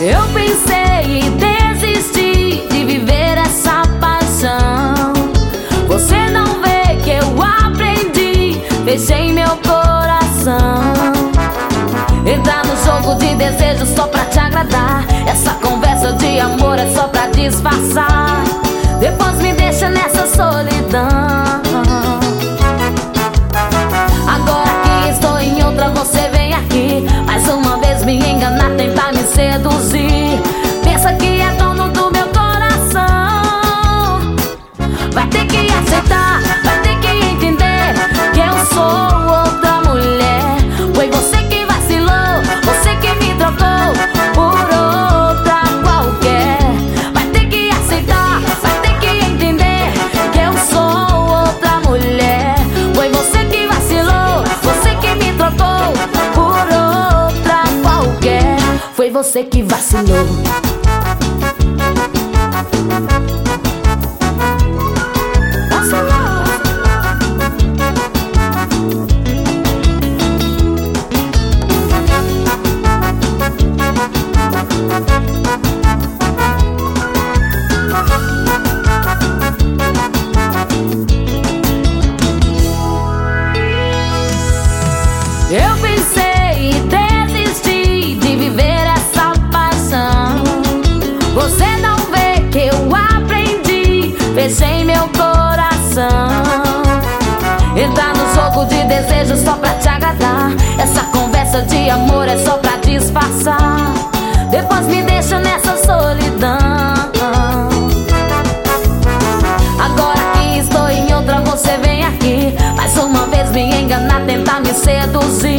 Eu pensei em desistir de viver essa paixão. Você não vê que eu aprendi, fechei meu coração. Entrar no jogo de desejo só pra te agradar. Essa conversa de amor é só pra disfarçar. Depois me deixa nessa solidão. Você que vacilou. Jogo de desejo só pra te agradar. Essa conversa de amor é só pra disfarçar. Depois me deixa nessa solidão. Agora que estou em outra, você vem aqui. Mais uma vez me enganar, tentar me seduzir.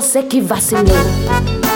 Você que vacilou.